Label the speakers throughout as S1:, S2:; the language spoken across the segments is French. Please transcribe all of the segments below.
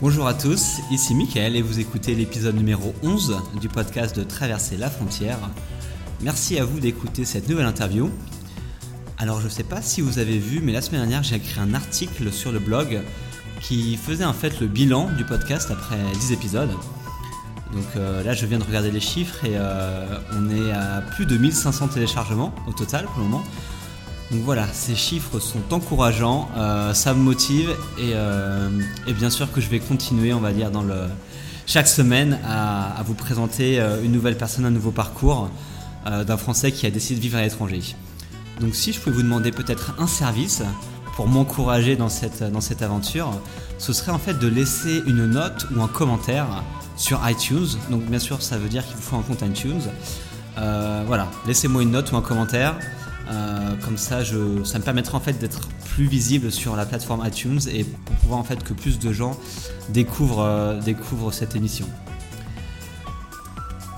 S1: Bonjour à tous, ici Michael et vous écoutez l'épisode numéro 11 du podcast de Traverser la frontière. Merci à vous d'écouter cette nouvelle interview. Alors je ne sais pas si vous avez vu, mais la semaine dernière j'ai écrit un article sur le blog qui faisait en fait le bilan du podcast après 10 épisodes. Donc euh, là je viens de regarder les chiffres et euh, on est à plus de 1500 téléchargements au total pour le moment. Donc voilà, ces chiffres sont encourageants, euh, ça me motive euh, et, bien sûr que je vais continuer, on va dire, chaque semaine à, vous présenter euh, une nouvelle personne, un nouveau parcours d'un Français qui a décidé de vivre à l'étranger. Donc si je pouvais vous demander peut-être un service pour m'encourager dans cette, dans cette aventure, ce serait en fait de laisser une note ou un commentaire sur iTunes. Donc bien sûr ça veut dire qu'il vous faut un compte iTunes. voilà, laissez-moi une note ou un commentaire. Euh, comme ça, ça me permettra en fait d'être plus visible sur la plateforme iTunes et pour pouvoir en fait que plus de gens découvrent, euh, cette émission.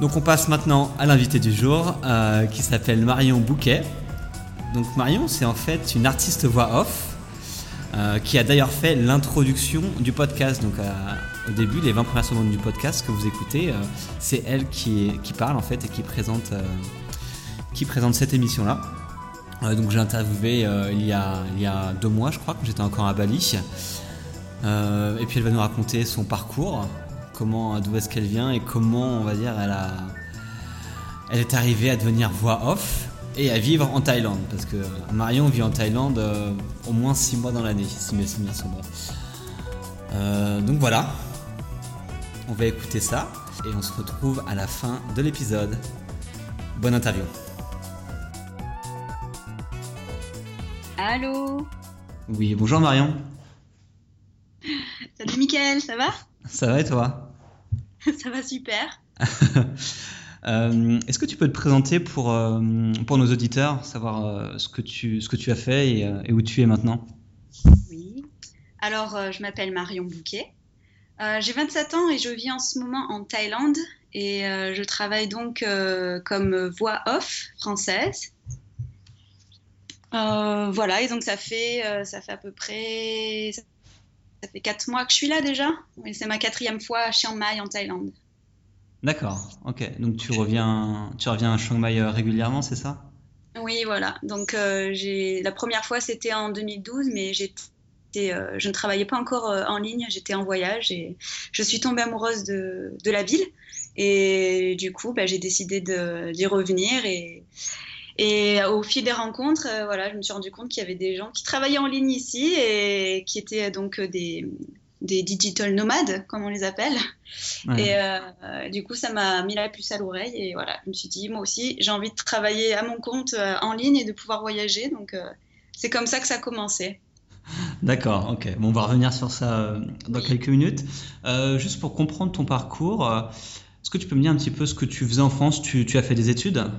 S1: Donc on passe maintenant à l'invité du jour euh, qui s'appelle Marion Bouquet. Donc Marion, c'est en fait une artiste voix off qui a d'ailleurs fait l'introduction du podcast. Donc au début, les 20 premières secondes du podcast que vous écoutez, c'est elle qui, parle en fait et qui présente, qui présente cette émission-là. Euh, donc j'ai interviewé euh, il, y a, deux mois, je crois, quand j'étais encore à Bali. Euh, et puis elle va nous raconter son parcours, comment, d'où est-ce qu'elle vient et comment, on va dire, elle a, elle est arrivée à devenir voix off et à vivre en Thaïlande, parce que Marion vit en Thaïlande au moins six mois dans l'année, si mes souvenirs sont bons. donc voilà, on va écouter ça et on se retrouve à la fin de l'épisode. Bonne interview.
S2: Allô
S1: Oui, bonjour Marion.
S2: Salut Mickaël, ça va
S1: Ça va et toi
S2: Ça va super.
S1: Euh, est-ce que tu peux te présenter pour, euh, pour nos auditeurs, savoir euh, ce, que tu, ce que tu as fait et, où tu es maintenant?
S2: Oui. Alors, je m'appelle Marion Bouquet. J'ai 27 ans et je vis en ce moment en Thaïlande et je travaille donc comme voix off française euh, voilà, et donc ça fait, euh, ça fait à peu près, ça fait quatre mois que je suis là déjà. Et c'est ma quatrième fois à Chiang Mai en Thaïlande.
S1: D'accord, ok. Donc tu reviens, tu reviens à Chiang Mai euh, régulièrement, c'est ça?
S2: Oui, voilà. Donc j'ai, la première fois c'était en 2012, mais j'étais je ne travaillais pas encore en ligne, j'étais en voyage et je suis tombée amoureuse de, de la ville. Et du coup, bah, j'ai décidé d'y revenir et, et au fil des rencontres, euh, voilà, je me suis rendu compte qu'il y avait des gens qui travaillaient en ligne ici et qui étaient donc euh, des, des digital nomades, comme on les appelle. Et euh, du coup, ça m'a mis la puce à l'oreille. Et voilà, je me suis dit, moi aussi, j'ai envie de travailler à mon compte en ligne et de pouvoir voyager. Donc, c'est comme ça que ça a commencé.
S1: D'accord, ok. Bon, on va revenir sur ça dans quelques minutes. juste pour comprendre ton parcours, est-ce que tu peux me dire un petit peu ce que tu faisais en France? Tu, tu as fait des études?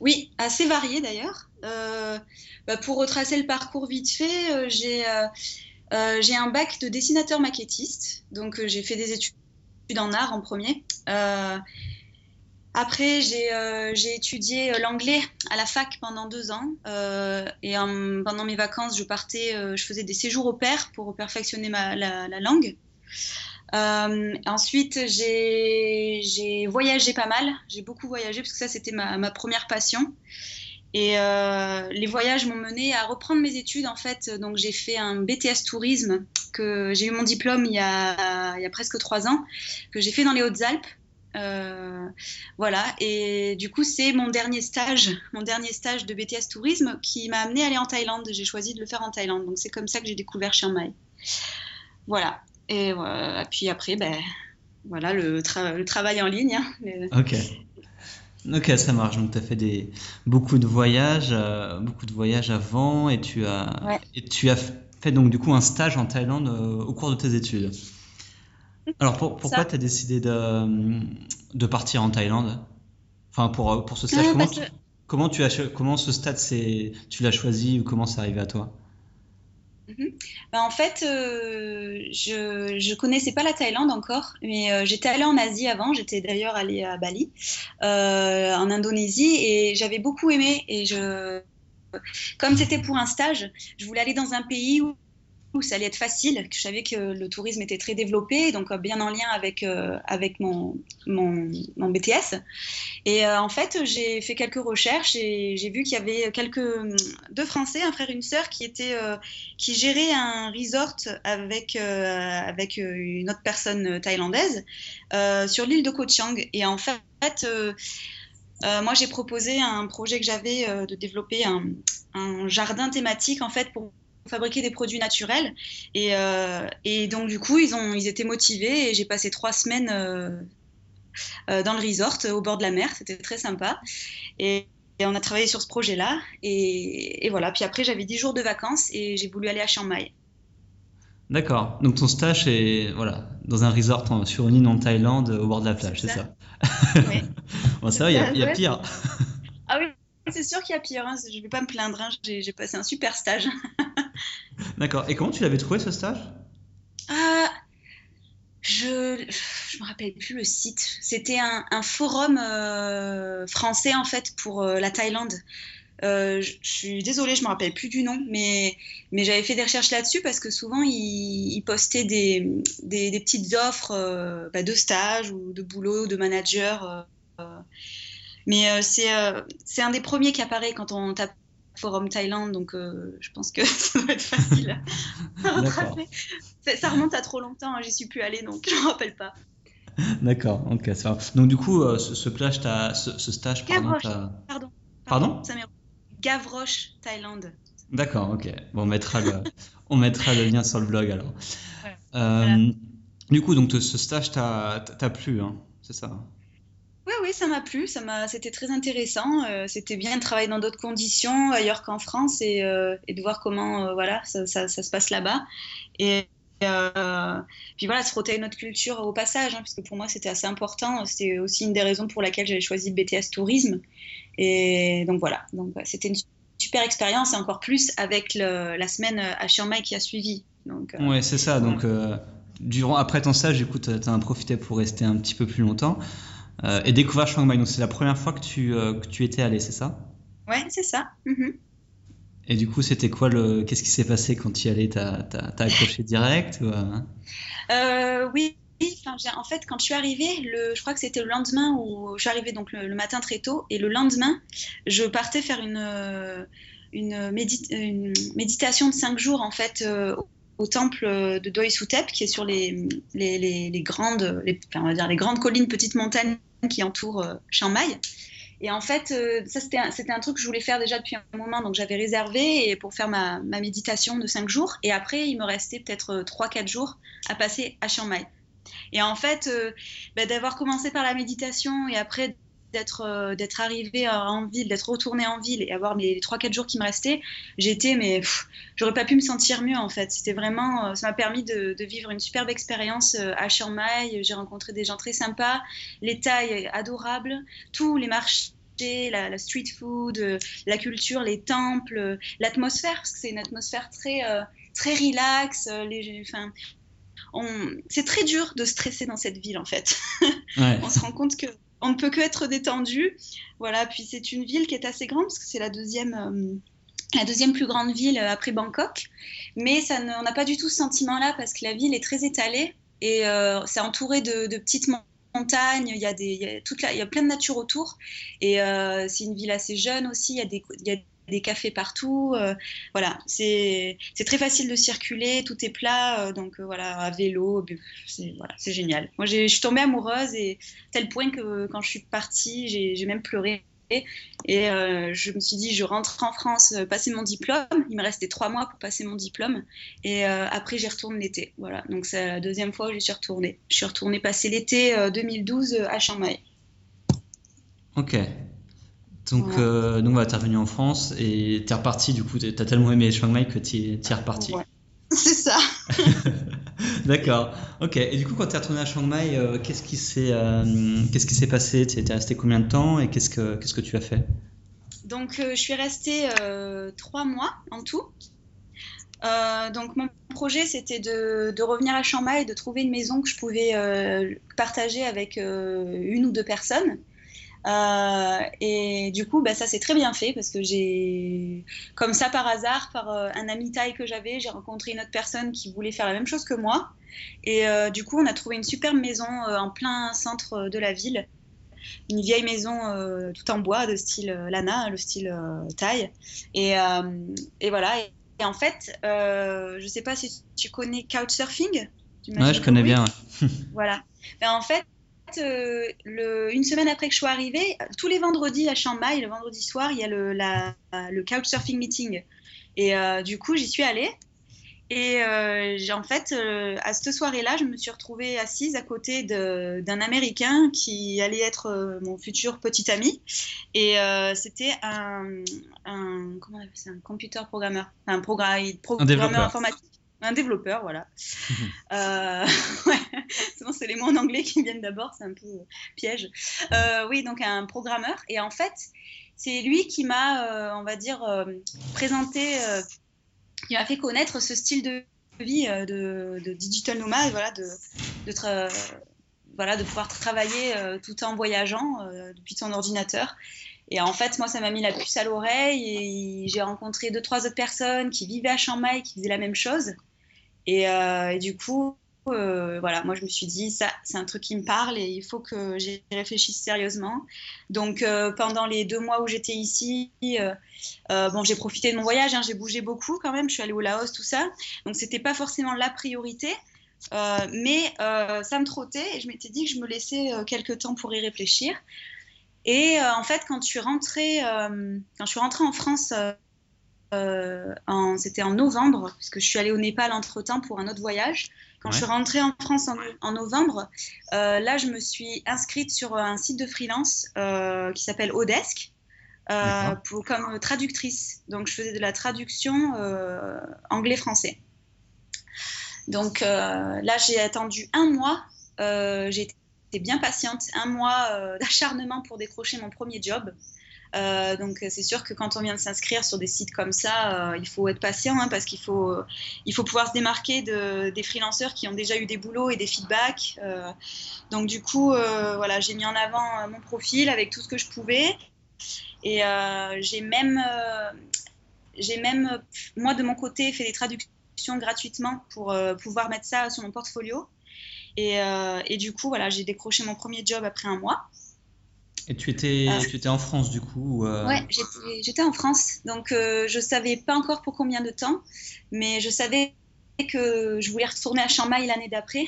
S2: Oui, assez varié d'ailleurs. Euh, bah, pour retracer le parcours vite fait, euh, euh, j'ai un bac de dessinateur maquettiste. Donc j'ai fait des études en art en premier. après, j'ai étudié l'anglais à la fac pendant deux ans. et pendant mes vacances, je partais, je faisais des séjours au pair pour perfectionner la, la langue. Euh, ensuite, j'ai voyagé pas mal. J'ai beaucoup voyagé parce que ça, c'était ma, première passion. Et euh, les voyages m'ont mené à reprendre mes études en fait. Donc j'ai fait un BTS tourisme que j'ai eu mon diplôme il y a, il y a presque trois ans que j'ai fait dans les Hautes-Alpes. Euh, voilà. Et du coup c'est mon dernier stage, mon dernier stage de BTS tourisme qui m'a amené à aller en Thaïlande. J'ai choisi de le faire en Thaïlande. Donc c'est comme ça que j'ai découvert Chiang Mai. Voilà. Et puis après, ben, voilà, le, le travail en ligne. Hein,
S1: ok. Ok, ça marche. Donc, tu as fait des, beaucoup de voyages, euh, beaucoup de voyages avant et tu as, et tu as fait donc du coup un stage en Thaïlande euh, au cours de tes études. Alors pourquoi tu as décidé de, de, partir en Thaïlande? Enfin, pour, pour ce stage, comment, comment, tu as, comment ce stade, tu l'as choisi ou comment c'est arrivé à toi?
S2: Mhm. Bah, en fait, euh, je ne connaissais pas la Thaïlande encore, mais euh, j'étais allée en Asie avant. J'étais d'ailleurs allée à Bali, euh, en Indonésie, et j'avais beaucoup aimé. Et je, comme c'était pour un stage, je voulais aller dans un pays où ça allait être facile, que je savais que le tourisme était très développé, donc euh, bien en lien avec, euh, avec mon, mon, mon, BTS. Et euh, en fait, j'ai fait quelques recherches et j'ai vu qu'il y avait quelques, deux Français, un frère et une sœur, qui, étaient, qui géraient un resort avec, avec une autre personne thaïlandaise sur l'île de Koh Chang. Et en fait, moi, j'ai proposé un projet que j'avais de développer un, un, jardin thématique en fait pour fabriquer des produits naturels. Et, euh, et, donc, du coup, ils, ont, ils étaient motivés et j'ai passé trois semaines euh, euh, dans le resort au bord de la mer. C'était très sympa. Et, on a travaillé sur ce projet-là. Et, voilà. Puis après, j'avais dix jours de vacances et j'ai voulu aller à Chiang Mai.
S1: D'accord. Donc ton stage est voilà, dans un resort sur une île en Thaïlande au bord de la plage, c'est ça, Oui. bon, ça il y, a pire.
S2: ah oui, c'est sûr qu'il y a pire. Hein. Je ne vais pas me plaindre. Hein. J'ai passé un super stage.
S1: D'accord. Et comment tu l'avais trouvé ce stage?
S2: Ah, Je ne me rappelle plus le site. C'était un, forum euh, français en fait pour euh, la Thaïlande. Euh, je, suis désolée, je me rappelle plus du nom, mais, mais j'avais fait des recherches là-dessus parce que souvent ils, postaient des, des, petites offres bah, de stage ou de boulot, de manager. mais c'est un des premiers qui apparaît quand on tape Forum Thaïlande, donc euh, je pense que ça doit être facile ça, remonte à trop longtemps, hein, j'y suis plus allée, donc je ne me rappelle pas.
S1: D'accord, ok, ça Donc du coup, euh, ce, plage, ce, ce, stage,
S2: pardon, pardon,
S1: pardon,
S2: Gavroche, Thaïlande.
S1: D'accord, ok. Bon, on mettra le, on mettra le lien sur le blog alors. Euh, du coup, donc ce stage t'a plu, hein, c'est ça
S2: oui, oui, ça m'a plu, ça m'a, c'était très intéressant. Euh, c'était bien de travailler dans d'autres conditions ailleurs qu'en France et, euh, de voir comment, euh, voilà, ça, se passe là-bas. Et puis voilà, se frotter à notre culture au passage, hein, parce que pour moi c'était assez important. C'était aussi une des raisons pour laquelle j'avais choisi le BTS Tourisme. Et donc voilà, donc c'était une super expérience et encore plus avec la semaine à Chiang Mai qui a suivi. Donc,
S1: ouais, c'est ça. Donc durant, après ton stage, coup, tu as, as profité pour rester un petit peu plus longtemps. Euh, et découvrir Chiang Mai. Donc c'est la première fois que tu, euh, que tu étais allé, c'est ça?
S2: Ouais, c'est ça. Mhm.
S1: Et du coup, c'était quoi le. Qu'est-ce qui s'est passé quand tu y allais T'as as, accroché direct
S2: euh? Oui. en fait, quand je suis arrivée, le, je crois que c'était le lendemain où je suis arrivée donc le, matin très tôt, et le lendemain, je partais faire une, une, une méditation de cinq jours en fait au temple de Doi Sutep, qui est sur les, les, les, grandes, les, on va dire les grandes collines, petites montagnes qui entourent euh, Mai. Et en fait, euh, ça c'était un, un, truc que je voulais faire déjà depuis un moment, donc j'avais réservé et pour faire ma, ma, méditation de 5 jours. Et après, il me restait peut-être 3-4 euh, jours à passer à Chiang Mai. Et en fait, bah, d'avoir commencé par la méditation et après d'être euh, d'être arrivée en ville, d'être retournée en ville et avoir les 3-4 jours qui me restaient, j'étais, mais j'aurais pas pu me sentir mieux en fait. C'était vraiment, euh, ça m'a permis de, vivre une superbe expérience euh, à Chiang Mai. J'ai rencontré des gens très sympas, les tailles adorables, tous les marchés. La, street food, la culture, les temples, l'atmosphère, parce que c'est une atmosphère très, très relax. Les, enfin, c'est très dur de stresser dans cette ville en fait. on se rend compte que on ne peut que être détendu. Voilà, puis c'est une ville qui est assez grande parce que c'est la deuxième, euh, la deuxième plus grande ville euh, après Bangkok. Mais ça on n'a pas du tout ce sentiment-là parce que la ville est très étalée et euh, c'est entouré de, petites montagnes. Il y, a des, il, y a toute il y a plein de nature autour et c'est une ville assez jeune aussi. Il y a des, des cafés partout. Euh, voilà, c'est très facile de circuler, tout est plat, euh, donc euh, voilà, à vélo, c'est voilà, génial. Moi, je suis tombée amoureuse et tel point que quand je suis partie, j'ai même pleuré. Et je me suis dit, je rentre en France, passer mon diplôme. Il me restait trois mois pour passer mon diplôme. Et après, j'y retourne l'été. Voilà, donc c'est la deuxième fois où je suis retournée. Je suis retournée passer l'été 2012 à Chiang.
S1: Ok, donc, euh, donc tu es revenu en France et tu es reparti, du coup, tu as tellement aimé Chiang Mai que tu es, reparti.
S2: C'est ça.
S1: D'accord. Ok. Et du coup, quand tu es retourné à Chiang Mai, euh, qu'est-ce qui s'est qu'est-ce qui s'est passé? Tu es resté combien de temps et qu'est-ce que qu'est-ce que tu as fait?
S2: Donc, je suis restée trois mois en tout. donc mon projet c'était de, de, revenir à Chiang Mai et de trouver une maison que je pouvais partager avec une ou deux personnes. Euh, et du coup, bah, ça s'est très bien fait parce que j'ai, comme ça par hasard, par euh, un ami taille que j'avais, j'ai rencontré une autre personne qui voulait faire la même chose que moi. Et euh, du coup, on a trouvé une superbe maison en plein centre de la ville. Une vieille maison tout en bois de style Lana, le style taille. Et, et, voilà. Et, en fait, je ne sais pas si tu connais Couchsurfing.
S1: Ouais, je connais bien.
S2: voilà. Mais en fait, euh, le, une semaine après que je sois arrivée, tous les vendredis à Chiang Mai, le vendredi soir, il y a le, la, le couchsurfing meeting. Et euh, du coup, j'y suis allée. Et euh, en fait, à cette soirée-là, je me suis retrouvée assise à côté d'un Américain qui allait être mon futur petit ami. Et c'était un, un, comment on appelle ça, un computer programmeur, un, programmeur informatique. Un développeur, voilà. euh, ouais. c'est les mots en anglais qui viennent d'abord, c'est un peu piège. Euh, oui, donc un programmeur. Et en fait, c'est lui qui m'a, euh, on va dire, euh, présenté, qui m'a fait connaître ce style de vie de, digital nomade, voilà, de, de voilà, de pouvoir travailler tout en voyageant depuis son ordinateur. Et en fait, moi, ça m'a mis la puce à l'oreille et j'ai rencontré deux, trois autres personnes qui vivaient à Chiang Mai qui faisaient la même chose. Et, euh, et du coup, euh, voilà, moi je me suis dit, ça c'est un truc qui me parle et il faut que j'y réfléchisse sérieusement. Donc euh, pendant les deux mois où j'étais ici, bon, j'ai profité de mon voyage, hein, j'ai bougé beaucoup quand même, je suis allée au Laos, tout ça. Donc c'était pas forcément la priorité. mais ça me trottait et je m'étais dit que je me laissais quelques temps pour y réfléchir. Et en fait, quand je suis rentrée, quand je suis rentrée en France euh, c'était en novembre, puisque je suis allée au Népal entre-temps pour un autre voyage. Quand je suis rentrée en France en, novembre, euh, là, je me suis inscrite sur un site de freelance euh, qui s'appelle Odesk. pour, comme traductrice. Donc, je faisais de la traduction anglais-français. Donc là, j'ai attendu un mois. j'ai été bien patiente, un mois d'acharnement pour décrocher mon premier job. Euh, donc c'est sûr que quand on vient de s'inscrire sur des sites comme ça, euh, il faut être patient hein, parce qu'il faut, il faut pouvoir se démarquer de, des freelanceurs qui ont déjà eu des boulots et des feedbacks. Euh, donc du coup, voilà, j'ai mis en avant mon profil avec tout ce que je pouvais. Et j'ai même, j'ai même, moi de mon côté, fait des traductions gratuitement pour pouvoir mettre ça sur mon portfolio. Et, et du coup, voilà, j'ai décroché mon premier job après un mois.
S1: Et tu étais, euh, tu étais en France du coup
S2: euh... Ouais, j'étais en France. Donc euh, je savais pas encore pour combien de temps, mais je savais que je voulais retourner à Chiang Mai l'année d'après.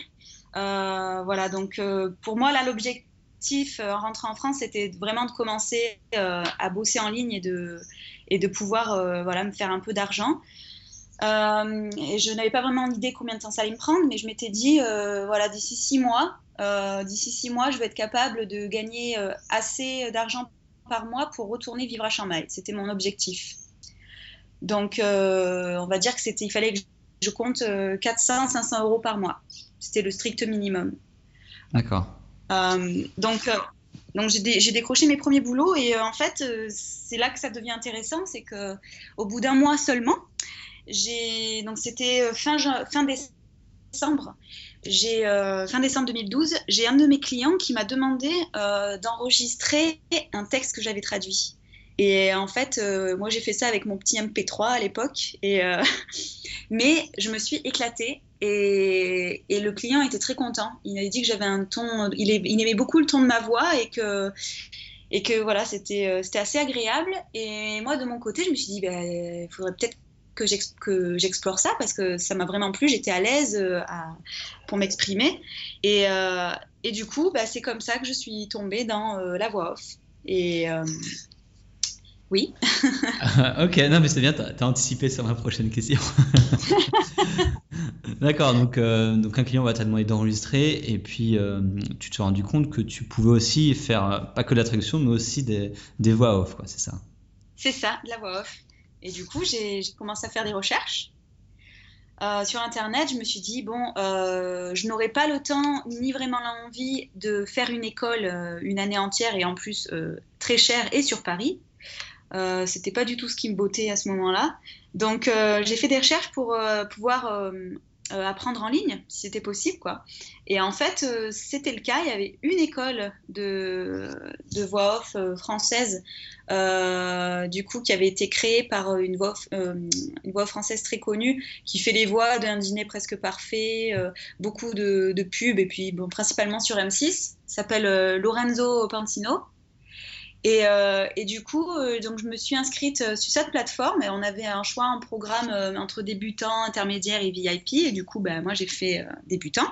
S2: Euh, voilà, donc euh, pour moi là l'objectif en rentrant en France c'était vraiment de commencer à bosser en ligne et de, et de pouvoir voilà, me faire un peu d'argent. Et je n'avais pas vraiment idée combien de temps ça allait me prendre, mais je m'étais dit, voilà, d'ici six mois, euh, d'ici six mois, je vais être capable de gagner euh, assez d'argent par mois pour retourner vivre à Chiang Mai. C'était mon objectif. Donc, euh, on va dire que c'était, il fallait que je compte 400, 500 euros par mois. C'était le strict minimum.
S1: D'accord.
S2: donc, donc j'ai décroché mes premiers boulots et en fait, c'est là que ça devient intéressant, c'est que au bout d'un mois seulement, donc c'était fin, fin décembre, euh, fin décembre 2012, j'ai un de mes clients qui m'a demandé euh, d'enregistrer un texte que j'avais traduit. Et en fait, euh, moi j'ai fait ça avec mon petit MP3 à l'époque, et mais je me suis éclatée et, et, le client était très content. Il m'a dit que j'avais un ton, il, aimait beaucoup le ton de ma voix et que et que voilà c'était c'était assez agréable. Et moi de mon côté, je me suis dit bah, il faudrait peut-être que j'explore ça parce que ça m'a vraiment plu, j'étais à l'aise euh, pour m'exprimer. Et, euh, et, du coup, bah, c'est comme ça que je suis tombée dans euh, la voix off. Et oui.
S1: ok, non mais c'est bien, tu as, anticipé sur ma prochaine question. D'accord, donc, donc un client va te demander d'enregistrer et puis tu te rendu compte que tu pouvais aussi faire pas que de la traduction mais aussi des, des voix off, c'est ça?
S2: C'est ça, de la voix off. Et du coup, j'ai commencé à faire des recherches. euh, sur Internet, je me suis dit, bon, euh, je n'aurais pas le temps ni vraiment l'envie de faire une école euh, une année entière et en plus très chère et sur Paris. C'était pas du tout ce qui me bottait à ce moment-là. Donc j'ai fait des recherches pour pouvoir apprendre en ligne, si c'était possible, quoi. Et en fait, euh, c'était le cas. Il y avait une école de, de voix off euh, française, du coup, qui avait été créée par une voix, une voix française très connue, qui fait les voix d'un dîner presque parfait, beaucoup de, de, pubs, et puis bon, principalement sur M6, s'appelle Lorenzo Pantino. Euh, et, du coup, euh, donc je me suis inscrite euh, sur cette plateforme et on avait un choix en programme entre débutants, intermédiaires et VIP. Et du coup, ben, moi, j'ai fait débutant.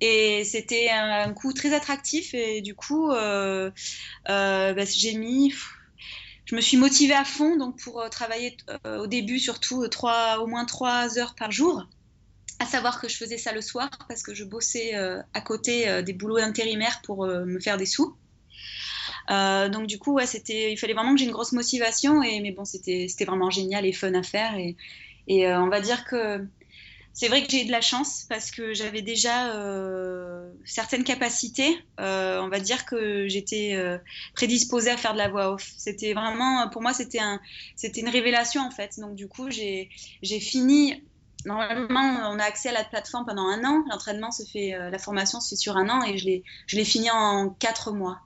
S2: Et c'était un, coût très attractif. Et du coup, ben, j'ai mis. Je me suis motivée à fond donc pour travailler au début surtout trois, au moins trois heures par jour. À savoir que je faisais ça le soir parce que je bossais à côté des boulots intérimaires pour me faire des sous. Euh, donc du coup, c'était, il fallait vraiment que j'ai une grosse motivation. Mais bon, c'était, vraiment génial et fun à faire. Et, euh, on va dire que c'est vrai que j'ai eu de la chance parce que j'avais déjà euh, certaines capacités. on va dire que j'étais prédisposée à faire de la voix off. C'était vraiment, pour moi, c'était un, c'était une révélation en fait. Donc du coup, j'ai, fini normalement, on a accès à la plateforme pendant un an. L'entraînement se fait, la formation se fait sur un an et je l'ai fini en quatre mois.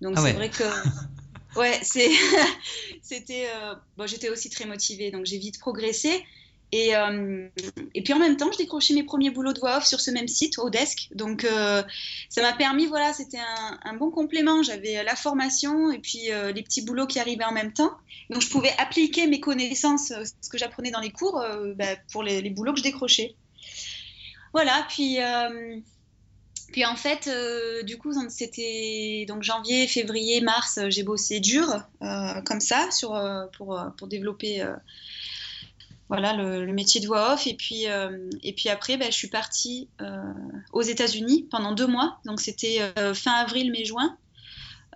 S2: Donc ah c'est vrai que ouais, c'est c'était euh, bon, j'étais aussi très motivée, donc j'ai vite progressé. Et, euh, et puis en même temps, je décrochais mes premiers boulots de voix off sur ce même site, au desk. Donc euh, ça m'a permis, voilà, c'était un, bon complément. J'avais la formation et puis les petits boulots qui arrivaient en même temps. Donc je pouvais appliquer mes connaissances, ce que j'apprenais dans les cours, bah, pour les, les, boulots que je décrochais. Voilà, puis puis en fait, euh, du coup, c'était donc janvier, février, mars, euh, j'ai bossé dur euh, comme ça sur, pour, pour développer voilà, le, métier de voix off. Et puis, et puis après, ben, je suis partie aux États-Unis pendant deux mois. Donc c'était fin avril, mai, juin.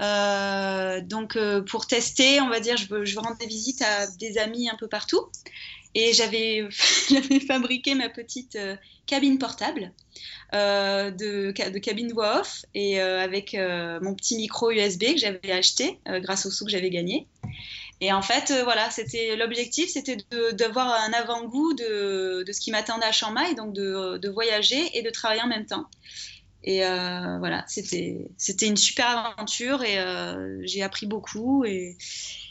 S2: Donc pour tester, on va dire, je je des visites à des amis un peu partout. Et j'avais fabriqué ma petite cabine portable. Euh, de, cabine voix off et euh, avec euh, mon petit micro USB que j'avais acheté grâce au sous que j'avais gagné. Et en fait, voilà, c'était l'objectif, c'était d'avoir un avant-goût de, ce qui m'attendait à Chiang Mai, donc de, voyager et de travailler en même temps. Et voilà, c'était une super aventure et j'ai appris beaucoup et,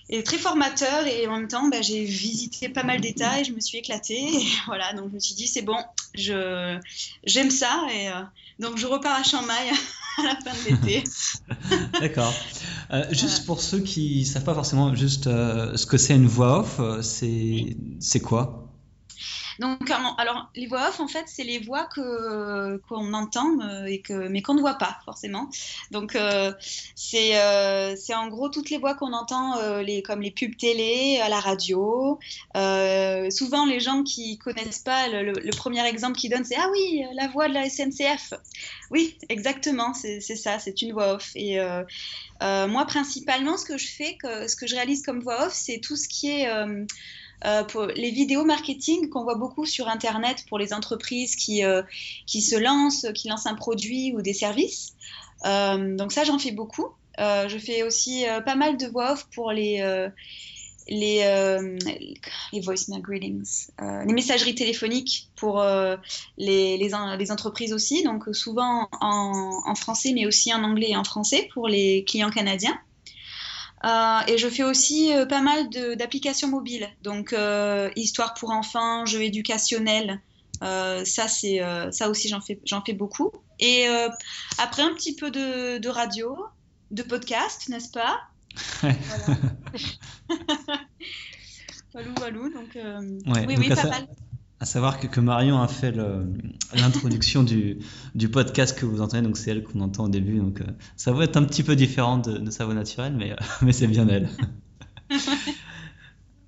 S2: et très formateur et en même temps bah, j'ai visité pas mal d'États et je me suis éclatée. Et voilà donc je me suis dit c'est bon j'aime ça et euh, donc je repars à Chiang Mai à la fin de l'été.
S1: D'accord. Euh, juste pour ceux qui savent pas forcément juste euh, ce que c'est une voix off c'est quoi?
S2: Donc, alors, les voix off, en fait, c'est les voix que qu'on entend euh, et que mais qu'on ne voit pas forcément. Donc, euh, c'est euh, c'est en gros toutes les voix qu'on entend, les comme les pubs télé, à la radio. souvent, les gens qui connaissent pas le, premier exemple qu'ils donnent, c'est ah oui, la voix de la SNCF. Oui, exactement, c'est ça, c'est une voix off. Et moi, principalement, ce que je fais, ce que je réalise comme voix off, c'est tout ce qui est euh, les vidéos marketing qu'on voit beaucoup sur Internet pour les entreprises qui, euh, qui se lancent, qui lancent un produit ou des services. Euh, donc ça, j'en fais beaucoup. je fais aussi pas mal de voix off pour les, les, les voicemail greetings, les messageries téléphoniques pour les, les, entreprises aussi, donc souvent en, en, français, mais aussi en anglais et en français pour les clients canadiens. Euh, et je fais aussi euh, pas mal d'applications mobiles, donc euh, histoire pour enfants, jeux éducationnels. ça, c'est ça aussi, j'en fais, j'en fais beaucoup. Et après, un petit peu de, de radio, de podcast, n'est-ce pas? Voilà. walou, walou. Donc, oui, oui, pas mal.
S1: À savoir que, que Marion a fait l'introduction du, du, podcast que vous entendez, donc c'est elle qu'on entend au début, donc euh, ça va être un petit peu différent de, sa voix naturelle, mais, euh, mais c'est bien elle.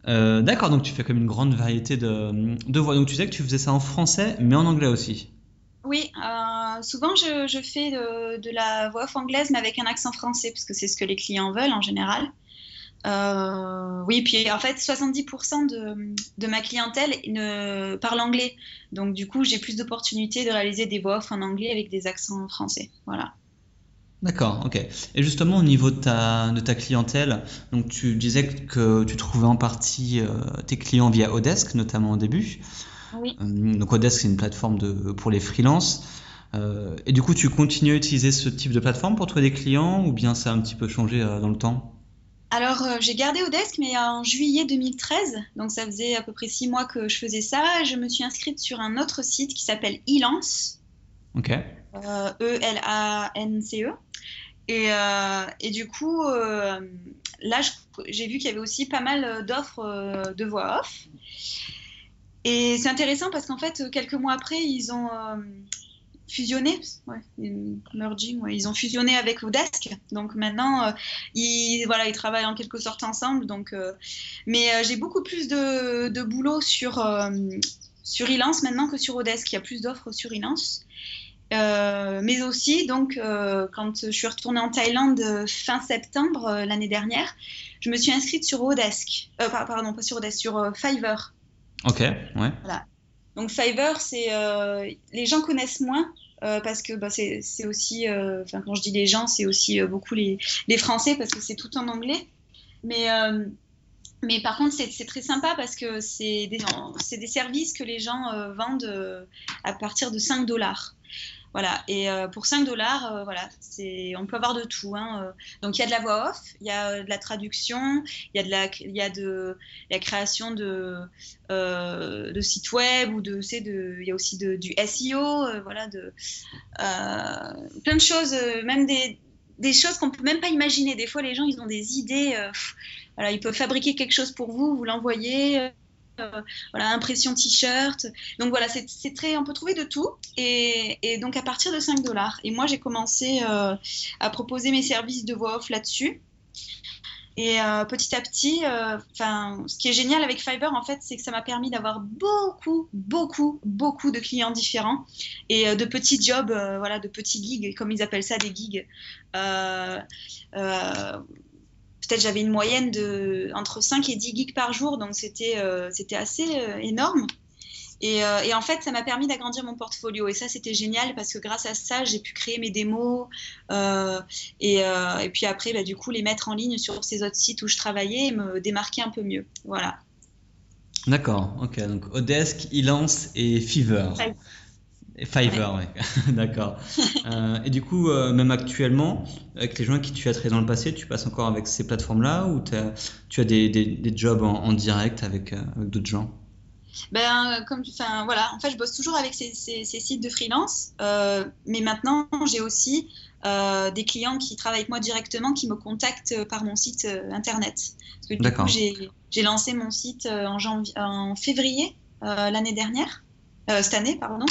S1: euh, D'accord, donc tu fais comme une grande variété de, de, voix. Donc tu sais que tu faisais ça en français, mais en anglais aussi.
S2: Oui, euh, souvent je, je fais de, de, la voix off anglaise, mais avec un accent français, parce que c'est ce que les clients veulent en général. Euh, oui, puis en fait, 70% de, de, ma clientèle ne parle anglais. Donc, du coup, j'ai plus d'opportunités de réaliser des voix off en anglais avec des accents français. Voilà.
S1: D'accord, ok. Et justement, au niveau de ta, de ta clientèle, donc tu disais que tu trouvais en partie euh, tes clients via Odesk, notamment au début.
S2: Oui.
S1: Euh, donc Odesk, c'est une plateforme de, pour les freelances. et du coup, tu continues à utiliser ce type de plateforme pour trouver des clients ou bien ça a un petit peu changé dans le temps?
S2: Alors, euh, j'ai gardé Odesk, mais en juillet 2013, donc ça faisait à peu près six mois que je faisais ça, je me suis inscrite sur un autre site qui s'appelle Elance.
S1: Ok.
S2: E-L-A-N-C-E. Euh, et, euh, et, du coup, là, j'ai vu qu'il y avait aussi pas mal d'offres de voix off. Et c'est intéressant parce qu'en fait, quelques mois après, ils ont fusionné, merging, ils ont fusionné avec Odesk. Donc maintenant, euh, ils, voilà, ils travaillent en quelque sorte ensemble. Donc, euh, mais euh, j'ai beaucoup plus de, boulot sur, sur Elance maintenant que sur Odesk. Il y a plus d'offres sur Elance. mais aussi, donc, quand je suis retournée en Thaïlande fin septembre l'année dernière, je me suis inscrite sur Odesk. pardon, pas sur Odesk, sur Fiverr.
S1: Ok, ouais.
S2: Voilà. Donc Fiverr, c'est les gens connaissent moins euh, parce que bah, c'est aussi, euh, quand je dis les gens, c'est aussi euh, beaucoup les, les, Français parce que c'est tout en anglais. Mais, mais par contre, c'est très sympa parce que c'est des, des, services que les gens vendent à partir de 5 dollars. Voilà, et euh, pour 5 dollars, euh, voilà, on peut avoir de tout. Hein, euh. Donc il y a de la voix off, il y a de la traduction, il y a de la, y a de création de, de sites web ou de, de, il y a aussi de, du SEO, voilà, de plein de choses, même des, des choses qu'on peut même pas imaginer. Des fois, les gens, ils ont des idées. voilà, ils peuvent fabriquer quelque chose pour vous, vous l'envoyez euh, voilà, impression t-shirt. Donc voilà, c'est très, on peut trouver de tout. Et, donc à partir de 5 dollars. Et moi, j'ai commencé euh, à proposer mes services de voix off là-dessus. Et euh, petit à petit, enfin, ce qui est génial avec Fiverr, en fait, c'est que ça m'a permis d'avoir beaucoup, beaucoup, beaucoup de clients différents et de petits jobs, voilà, de petits gigs, comme ils appellent ça, des gigs peut-être j'avais une moyenne de entre 5 et 10 gigs par jour, donc c'était euh, c'était assez euh, énorme. Euh, et, en fait, ça m'a permis d'agrandir mon portfolio. Et ça, c'était génial parce que grâce à ça, j'ai pu créer mes démos et, et, puis après, bah, du coup, les mettre en ligne sur ces autres sites où je travaillais et me démarquer un peu mieux. Voilà.
S1: D'accord, ok. Donc Odesk, Elance et Fever. Fiverr, ouais. D'accord. Euh, et du coup, euh, même actuellement, avec les gens qui tu as traité dans le passé, tu passes encore avec ces plateformes-là ou tu as des, des, jobs en, direct avec, euh, avec d'autres gens?
S2: Ben, comme, enfin, voilà, en fait, je bosse toujours avec ces, ces, sites de freelance, mais maintenant, j'ai aussi des clients qui travaillent avec moi directement, qui me contactent par mon site internet. Parce que du coup, j'ai lancé mon site en, janvier, en février l'année dernière. Euh, cette année, pardon.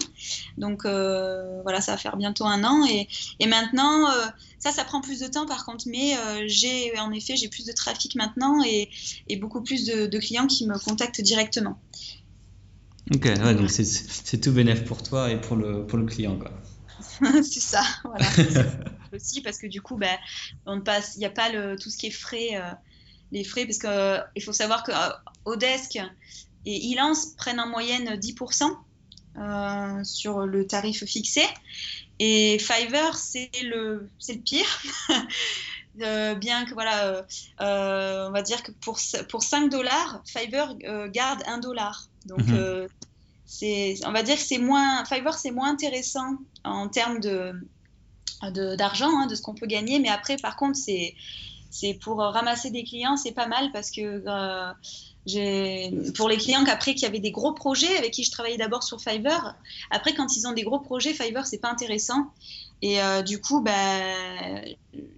S2: Donc euh, voilà, ça va faire bientôt un an. Et, et maintenant, euh, ça, ça prend plus de temps par contre, mais j'ai en effet, j'ai plus de trafic maintenant et, et beaucoup plus de, clients qui me contactent directement.
S1: Ok, ouais, donc c'est tout bénéf pour toi et pour le, pour le client.
S2: c'est ça, voilà. aussi parce que du coup, ben, on passe, il n'y a pas le, tout ce qui est frais, les frais, parce qu'il faut savoir que Odesk et Elance prennent en moyenne 10%. Euh, sur le tarif fixé. Et Fiverr, c'est le, le pire. Euh, bien que, voilà, euh, on va dire que pour, pour 5 dollars, Fiverr garde 1 dollar. Donc, mhm. c'est, on va dire que c'est moins, Fiverr, c'est moins intéressant en termes de, d'argent, hein, de ce qu'on peut gagner. Mais après, par contre, c'est, c'est pour ramasser des clients, c'est pas mal parce que pour les clients qu'après qui avaient des gros projets avec qui je travaillais d'abord sur Fiverr, après quand ils ont des gros projets, Fiverr c'est pas intéressant. Et euh, du coup, bah,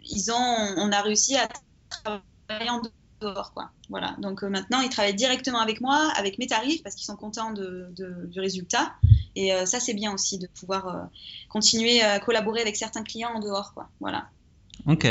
S2: ils ont, on a réussi à travailler en dehors, quoi. Voilà. Donc euh, maintenant, ils travaillent directement avec moi, avec mes tarifs, parce qu'ils sont contents de, du résultat. Et euh, ça, c'est bien aussi de pouvoir continuer à collaborer avec certains clients en dehors, quoi. Voilà.
S1: Ok.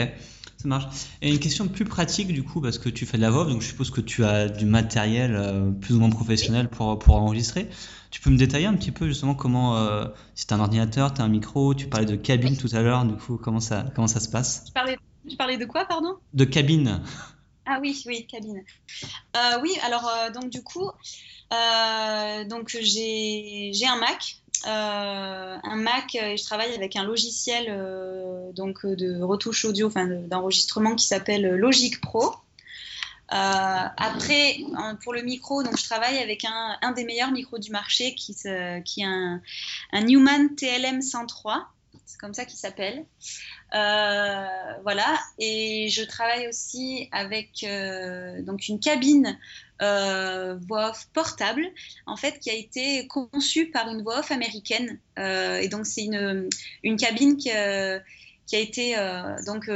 S1: Ça marche. Et une question plus pratique du coup, parce que tu fais de la voix, donc je suppose que tu as du matériel euh, plus ou moins professionnel pour, pour enregistrer. Tu peux me détailler un petit peu justement comment, euh, si tu as un ordinateur, tu as un micro, tu parlais de cabine tout à l'heure, du coup, comment ça, comment ça se passe?
S2: Tu parlais, tu parlais de quoi, pardon?
S1: De cabine.
S2: Ah oui, oui, cabine. oui, alors donc du coup, donc j'ai un Mac. Un Mac et je travaille avec un logiciel donc de retouche audio, enfin d'enregistrement qui s'appelle Logic Pro. Euh, après, pour le micro, donc je travaille avec un, des meilleurs micros du marché qui, est un, Newman TLM 103. C'est comme ça qu'il s'appelle. Euh, voilà. Et je travaille aussi avec euh, donc une cabine voix off portable, en fait, qui a été conçue par une voix off américaine. et donc, c'est une, cabine qui, qui a été donc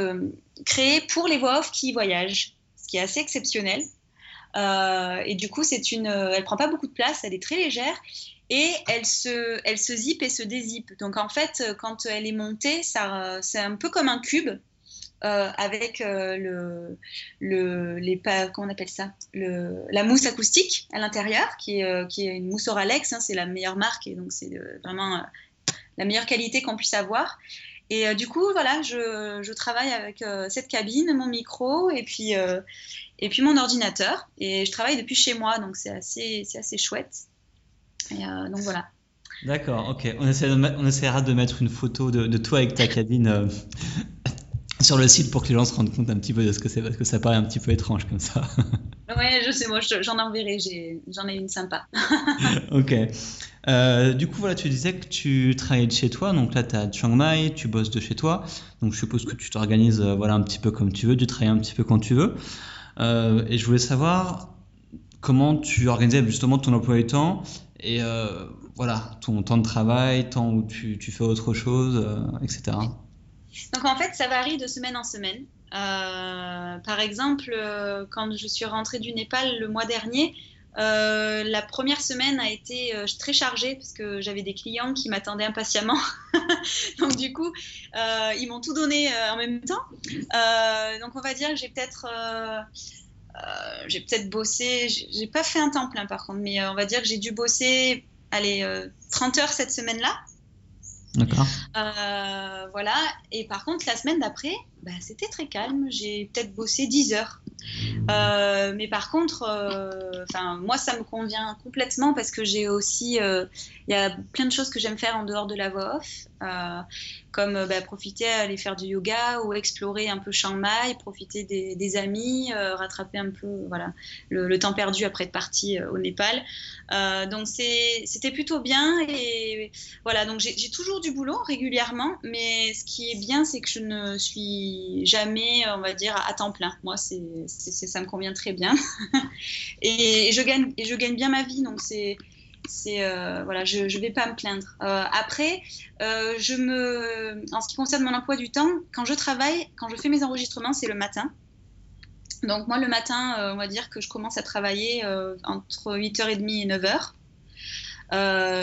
S2: créée pour les voix off qui voyagent ce qui est assez exceptionnel. Euh, et du coup, c'est une, elle prend pas beaucoup de place, elle est très légère et elle se, elle se zip et se dézip. Donc en fait, quand elle est montée, ça, c'est un peu comme un cube euh, avec euh, le, le, les comment on appelle ça, le, la mousse acoustique à l'intérieur, qui est, qui est une mousse Oralex, hein, c'est la meilleure marque et donc c'est vraiment la meilleure qualité qu'on puisse avoir. Et euh, du coup, voilà, je, je travaille avec euh, cette cabine, mon micro et puis, euh, et puis mon ordinateur. Et je travaille depuis chez moi, donc c'est assez, assez chouette. Et, donc voilà.
S1: D'accord, ok. On, essaie on essaiera de mettre une photo de toi avec ta cabine sur le site pour que les gens se rendent compte un petit peu de ce que c'est, parce que ça paraît un petit peu étrange comme ça.
S2: ouais, je sais, moi j'en enverrai, j'en ai, une sympa.
S1: ok. Euh, du coup, voilà, tu disais que tu travaillais de chez toi, donc là tu à Chiang Mai, tu bosses de chez toi, donc je suppose que tu t'organises euh, voilà, un petit peu comme tu veux, tu travailles un petit peu quand tu veux. Euh, et je voulais savoir comment tu organisais justement ton emploi du temps et voilà, ton temps de travail, temps où tu, tu fais autre chose, etc.
S2: Donc en fait, ça varie de semaine en semaine. Euh, par exemple, euh, quand je suis rentrée du Népal le mois dernier, euh, la première semaine a été très chargée parce que j'avais des clients qui m'attendaient impatiemment. donc du coup, ils m'ont tout donné en même temps. donc on va dire que j'ai peut-être j'ai peut-être bossé, j'ai pas fait un temps plein par contre, mais on va dire que j'ai dû bosser allez 30 heures cette semaine-là.
S1: D'accord.
S2: Euh, voilà. Et par contre, la semaine d'après, bah, c'était très calme. J'ai peut-être bossé 10 heures. Euh, mais par contre, euh, moi, ça me convient complètement parce que j'ai aussi, il y a plein de choses que j'aime faire en dehors de la voix off comme euh, bah, profiter à aller faire du yoga ou explorer un peu Chiang Mai, profiter des, amis, euh, rattraper un peu voilà, le, temps perdu après être parti euh, au Népal. donc c'était plutôt bien et voilà, donc j'ai toujours du boulot régulièrement, mais ce qui est bien, c'est que je ne suis jamais, on va dire, à temps plein. Moi, c'est ça me convient très bien et, je gagne, et je gagne bien ma vie, donc c'est c'est euh, voilà, je ne vais pas me plaindre. Euh, après, euh, je me, en ce qui concerne mon emploi du temps, quand je travaille, quand je fais mes enregistrements, c'est le matin. Donc moi, le matin, on va dire que je commence à travailler entre 8h30 et 9h.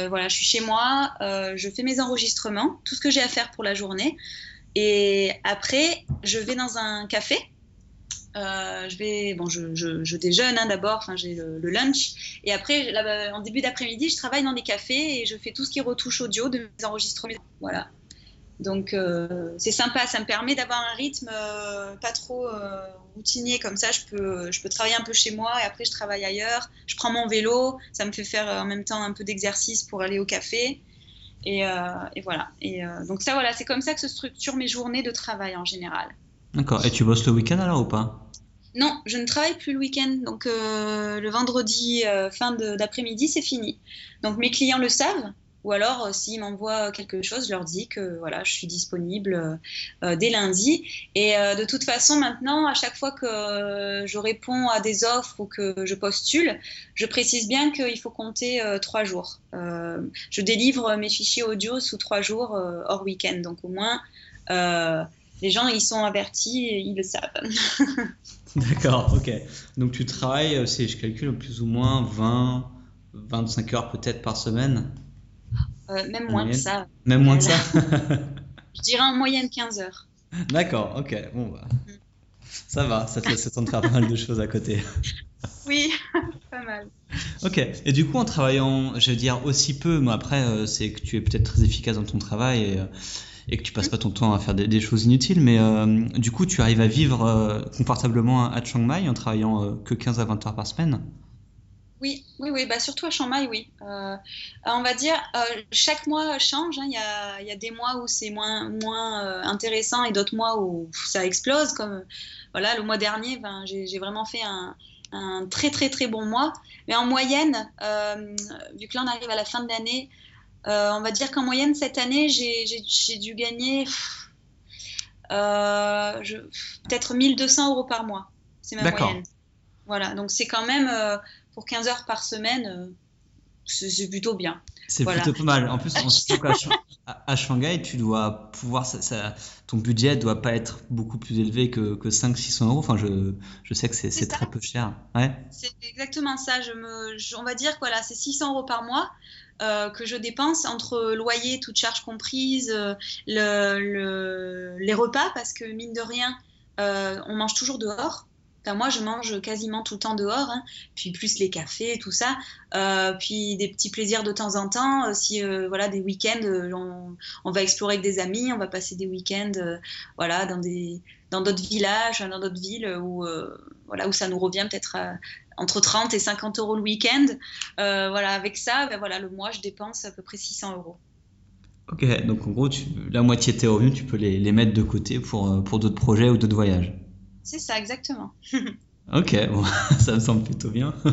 S2: voilà, je suis chez moi, je fais mes enregistrements, tout ce que j'ai à faire pour la journée. Et après, je vais dans un café euh, je vais, bon, je, je, déjeune hein, d'abord, j'ai le, lunch, et après, là, en début d'après-midi, je travaille dans des cafés et je fais tout ce qui retouche audio de mes enregistrements. Voilà. Donc euh, c'est sympa, ça me permet d'avoir un rythme euh, pas trop routinier comme ça. Je peux, je peux travailler un peu chez moi et après je travaille ailleurs. Je prends mon vélo, ça me fait faire en même temps un peu d'exercice pour aller au café. Et, et voilà. Et donc ça, voilà, c'est comme ça que se structurent mes journées de travail en général.
S1: D'accord. Et tu bosses le week-end alors ou pas?
S2: Non, je ne travaille plus le week-end. Donc euh, le vendredi euh, fin d'après-midi, c'est fini. Donc mes clients le savent. Ou alors, euh, s'ils m'envoient quelque chose, je leur dis que voilà, je suis disponible dès lundi. Et de toute façon, maintenant, à chaque fois que je réponds à des offres ou que je postule, je précise bien qu'il faut compter trois jours. je délivre mes fichiers audio sous trois jours hors week-end. Donc au moins, les gens, ils sont avertis et ils le savent.
S1: D'accord, ok. Donc tu travailles, euh, je calcule, plus ou moins 20, 25 heures peut-être par semaine?
S2: euh, Même moins que ça.
S1: Même moins que ça
S2: Je dirais en moyenne 15 heures.
S1: D'accord, ok. Bon, bah. Ça va, ça te laisse le temps de faire pas mal de choses à côté.
S2: Oui, pas mal.
S1: Ok, et du coup, en travaillant, je veux dire, aussi peu, mais après, euh, c'est que tu es peut-être très efficace dans ton travail et, euh, et que tu passes pas ton temps à faire des, des choses inutiles, mais euh, du coup, tu arrives à vivre euh, confortablement à Chiang Mai en travaillant euh, que 15 à 20 heures par semaine?
S2: Oui, oui, oui, bah surtout à Chiang Mai, oui. Euh, on va dire, euh, chaque mois change. hein. Il y a, il y a des mois où c'est moins, moins euh, intéressant et d'autres mois où ça explose. Comme voilà, le mois dernier, ben, j'ai vraiment fait un, un très très très bon mois. Mais en moyenne, vu que là on arrive à la fin de l'année, on va dire qu'en moyenne cette année, j'ai dû gagner peut-être 1200 euros par mois. C'est ma moyenne. Voilà, donc c'est quand même pour 15 heures par semaine, euh, c'est plutôt bien.
S1: C'est
S2: Voilà.
S1: plutôt pas mal. En plus, qu'à à, Shanghai, tu dois pouvoir, ça, ça- ton budget doit pas être beaucoup plus élevé que, que 500-600 euros. Enfin, je, je sais que c'est très peu cher. Ouais.
S2: C'est exactement ça. Je me, je- on va dire que voilà, c'est 600 euros par mois euh, que je dépense entre loyer, toutes charges comprises, euh, le, le- les repas, parce que mine de rien, euh, on mange toujours dehors. Enfin, moi, je mange quasiment tout le temps dehors, hein. puis plus les cafés, tout ça, Euh, puis des petits plaisirs de temps en temps. euh, si euh, voilà, des week-ends, on, va explorer avec des amis, on va passer des week-ends, voilà, dans des dans d'autres villages, dans d'autres villes où voilà où ça nous revient peut-être entre 30 et 50 euros le week-end. Voilà, avec ça, ben voilà, le mois, je dépense à peu près 600 euros.
S1: Ok, donc en gros, la moitié de tes revenus, tu peux les, les mettre de côté pour, pour d'autres projets ou d'autres voyages.
S2: C'est ça, exactement.
S1: Ok, bon, ça me semble plutôt bien.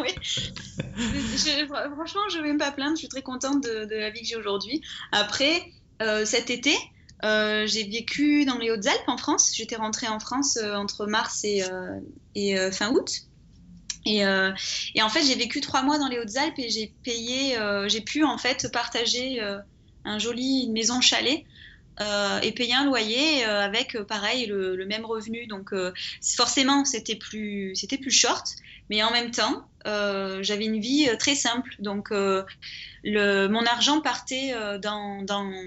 S2: oui. Je- franchement, je ne vais même pas plaindre. Je suis très contente de, de la vie que j'ai aujourd'hui. Après, euh, cet été, euh, j'ai vécu dans les Hautes-Alpes en France. J'étais rentrée en France euh, entre mars et, et, fin août. Et, et en fait, j'ai vécu trois mois dans les Hautes-Alpes et j'ai payé, j'ai pu en fait partager un joli maison chalet euh, et payer un loyer euh, avec euh, pareil le, le même revenu. Donc euh, forcément, c'était plus, c'était plus short, mais en même temps, euh, j'avais une vie euh, très simple. Donc euh, mon argent partait dans,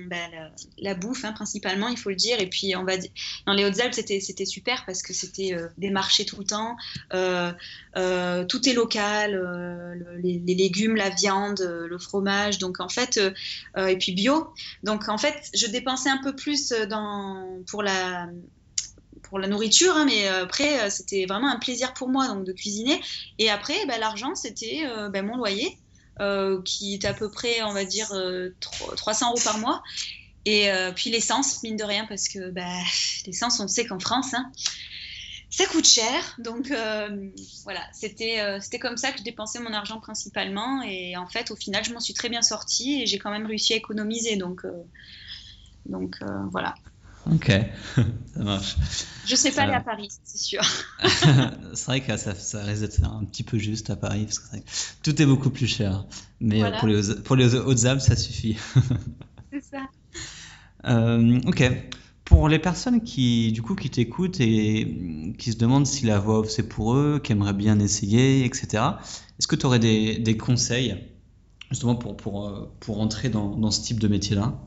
S2: ben, la, bouffe hein, principalement, il faut le dire. Et puis on va dire, dans les Hautes-Alpes, c'était, super parce que c'était des marchés tout le temps. Tout est local, le- les, légumes, la viande, le fromage. Donc en fait, et puis bio. Donc en fait, je dépensais un peu plus pour la pour la nourriture, hein, mais euh, après, euh, c'était vraiment un plaisir pour moi donc de cuisiner. Et après, bah, l'argent, c'était euh, bah, mon loyer, qui est à peu près, on va dire, euh, tro- 300 euros par mois. Et puis l'essence, mine de rien, parce que bah, l'essence, on sait qu'en France, hein, ça coûte cher. Donc voilà, c'était comme ça que je dépensais mon argent principalement. Et en fait, au final, je m'en suis très bien sortie et j'ai quand même réussi à économiser. Donc, donc voilà.
S1: Ok, ça marche.
S2: Je sais pas aller à Paris, c'est sûr.
S1: c'est vrai que ça, ça risque d'être un petit peu juste à Paris, parce que tout est beaucoup plus cher. Mais euh,
S2: Voilà.
S1: pour les, Hautes- pour les Hautes-Alpes, ça suffit.
S2: C'est ça.
S1: Euh, ok. Pour les personnes qui, du coup, qui t'écoutent et qui se demandent si la voix off c'est pour eux, qui aimeraient bien essayer, etc., est-ce que tu aurais des, des conseils justement pour, pour, euh, pour entrer dans, dans ce type de métier-là?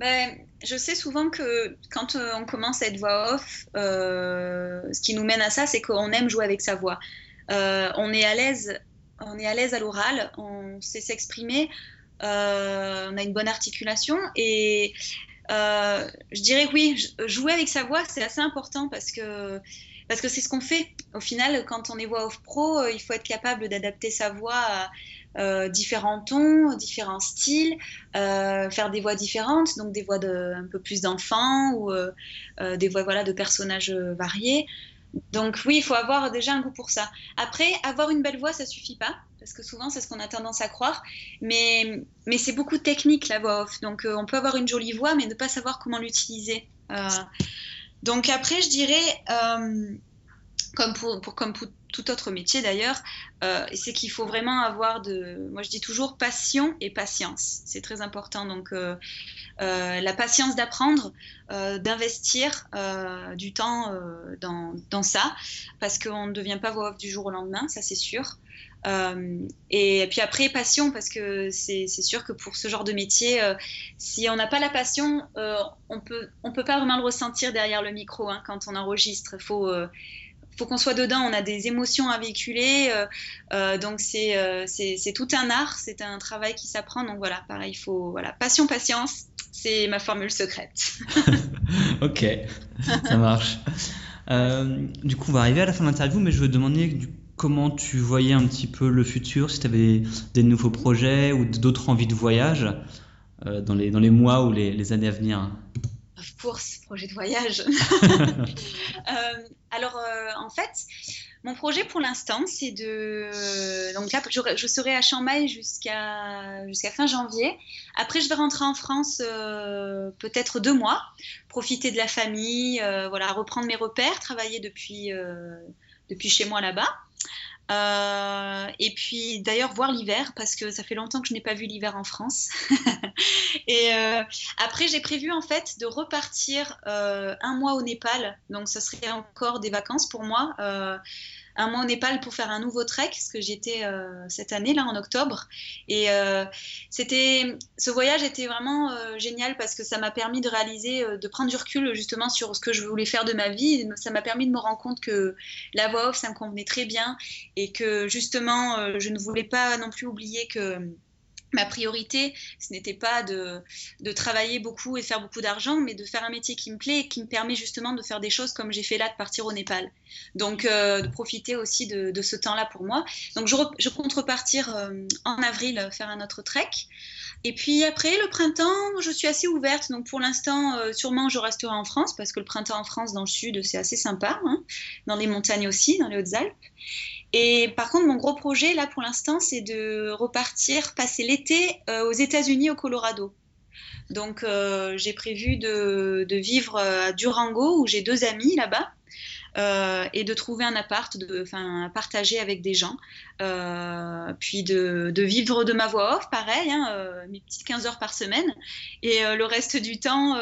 S2: Ben, je sais souvent que quand euh, on commence à être voix off, euh, ce qui nous mène à ça, c'est qu'on aime jouer avec sa voix. Euh, on est à l'aise, on est à l'aise à l'oral, on sait s'exprimer, on a une bonne articulation et je dirais oui, jouer avec sa voix, c'est assez important parce que parce que c'est ce qu'on fait. Au final, quand on est voix off pro, il faut être capable d'adapter sa voix à euh, différents tons, différents styles euh, faire des voix différentes, donc des voix un peu plus d'enfants ou euh, des voix de personnages variés. Donc oui, il faut avoir déjà un goût pour ça. Après, avoir une belle voix, ça suffit pas, parce que souvent c'est ce qu'on a tendance à croire, mais, mais c'est beaucoup technique la voix off. Donc on peut avoir une jolie voix, mais ne pas savoir comment l'utiliser. Donc après, je dirais, comme, pour, tout autre métier d'ailleurs, euh, c'est qu'il faut vraiment avoir de, moi je dis toujours passion et patience. C'est très important. Donc euh, euh, la patience d'apprendre, d'investir du temps dans, ça, parce qu'on ne devient pas voix off du jour au lendemain, ça c'est sûr. et puis après, passion, parce que c'est sûr que pour ce genre de métier, si on n'a pas la passion, on peut, on peut pas vraiment le ressentir derrière le micro hein, quand on enregistre. Il faut faut qu'on soit dedans, on a des émotions à véhiculer, euh, euh, donc euh, c'est tout un art, c'est un travail qui s'apprend, donc voilà, pareil, il faut, voilà, passion, patience, c'est ma formule secrète.
S1: ok, ça marche. du coup, on va arriver à la fin de l'interview, mais je veux demander comment tu voyais un petit peu le futur, si tu avais des nouveaux projets ou d'autres envies de voyage dans, les, dans les mois ou les années à venir
S2: course, projet de voyage. Euh, alors, euh, en fait, mon projet pour l'instant, c'est de. Donc là, je, serai à jusqu'à jusqu'à fin janvier. Après, je vais rentrer en France euh, peut-être deux mois, profiter de la famille, voilà, reprendre mes repères, travailler depuis, depuis chez moi là-bas. Euh, et puis d'ailleurs voir l'hiver parce que ça fait longtemps que je n'ai pas vu l'hiver en France. et euh, après j'ai prévu en fait de repartir euh, un mois au Népal, donc ce serait encore des vacances pour moi un mois au Népal pour faire un nouveau trek, ce que j'étais euh, cette année là en octobre. Et euh, c'était, ce voyage était vraiment euh, génial parce que ça m'a permis de réaliser, de prendre du recul justement sur ce que je voulais faire de ma vie. Ça m'a permis de me rendre compte que la voix off, ça me convenait très bien et que justement, je ne voulais pas non plus oublier que ma priorité, ce n'était pas de, travailler beaucoup et faire beaucoup d'argent, mais de faire un métier qui me plaît et qui me permet justement de faire des choses comme j'ai fait là, de partir au Népal. Donc, euh, de profiter aussi de, ce temps-là pour moi. Donc, je, compte repartir euh, en avril, faire un autre trek. Et puis après, le printemps, je suis assez ouverte. Donc, pour l'instant, euh, sûrement, je resterai en France parce que le printemps en France, dans le sud, c'est assez sympa. Hein. dans les montagnes aussi, dans les Hautes-Alpes. Et par contre, mon gros projet, là, pour l'instant, c'est de repartir, passer l'été euh, aux États-Unis, au Colorado. Donc, euh, j'ai prévu de, de, vivre à Durango, où j'ai deux amis là-bas. Euh, et de trouver un appart, de, partager avec des gens, euh, puis de, vivre de ma voix off, pareil, hein, euh, mes petites 15 heures par semaine, et le reste du temps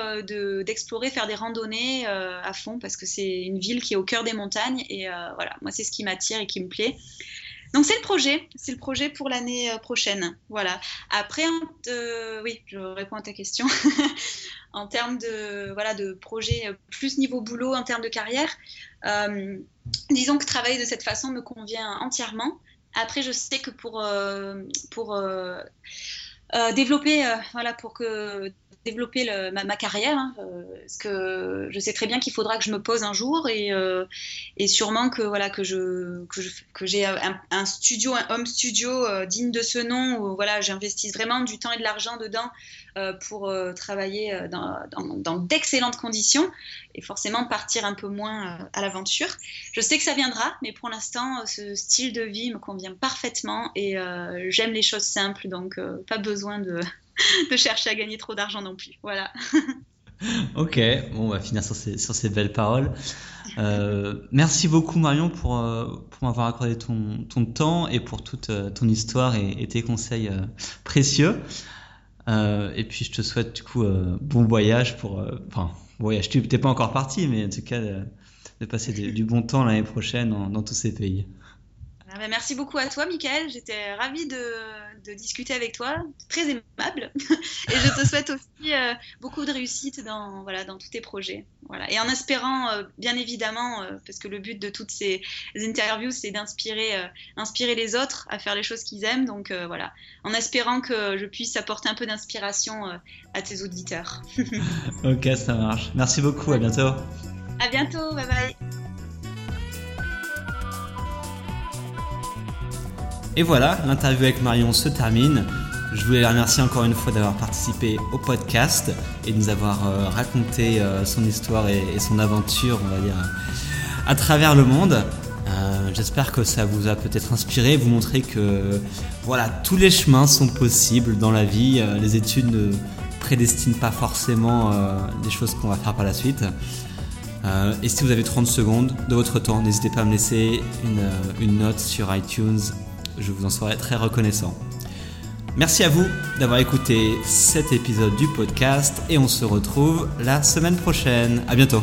S2: d'explorer, faire des randonnées à fond, parce que c'est une ville qui est au cœur des montagnes, et voilà, moi c'est ce qui m'attire et qui me plaît. Donc c'est le projet, c'est le projet pour l'année prochaine. Voilà. Après, oui, je réponds à ta question. en termes de projet plus niveau boulot, en termes de carrière, euh, disons que travailler de cette façon me convient entièrement. Après, je sais que pour, euh, pour euh, développer, voilà, pour que développer ma, carrière, hein, parce que je sais très bien qu'il faudra que je me pose un jour et, et sûrement que voilà que je que j'ai un, studio, un home studio digne de ce nom où voilà j'investisse vraiment du temps et de l'argent dedans euh, pour euh, travailler euh, dans, d'excellentes conditions et forcément partir un peu moins à l'aventure. Je sais que ça viendra, mais pour l'instant, ce style de vie me convient parfaitement et j'aime les choses simples, donc pas besoin de, de chercher à gagner trop d'argent non plus. Voilà.
S1: ok, bon, on va finir sur ces, sur ces belles paroles. merci beaucoup Marion pour, pour m'avoir accordé ton, ton, temps et pour toute ton histoire et, tes conseils précieux. Euh, et puis je te souhaite du coup euh, bon voyage pour. Euh, enfin, voyage, tu n'es pas encore parti, mais en tout cas de, passer du bon temps l'année prochaine dans tous ces pays.
S2: Ah bah, merci beaucoup à toi, Michael. J'étais ravie de, discuter avec toi, très aimable. et je te souhaite aussi euh, beaucoup de réussite dans, voilà, dans tous tes projets. Voilà. Et en espérant, euh, bien évidemment, euh, parce que le but de toutes ces interviews, c'est d'inspirer inspirer les autres à faire les choses qu'ils aiment. Donc voilà, en espérant que je puisse apporter un peu d'inspiration à tes auditeurs.
S1: ok, ça marche. Merci beaucoup. À bientôt.
S2: À bientôt. Bye bye.
S1: Et voilà, l'interview avec Marion se termine. Je voulais la remercier encore une fois d'avoir participé au podcast et de nous avoir euh, raconté euh, son histoire et, son aventure, on va dire, à travers le monde. Euh, j'espère que ça vous a peut-être inspiré, vous montrer que voilà, tous les chemins sont possibles dans la vie. les études ne prédestinent pas forcément les choses qu'on va faire par la suite. et si vous avez 30 secondes de votre temps, n'hésitez pas à me laisser une note sur iTunes je vous en serai très reconnaissant. Merci à vous d'avoir écouté cet épisode du podcast et on se retrouve la semaine prochaine. À bientôt.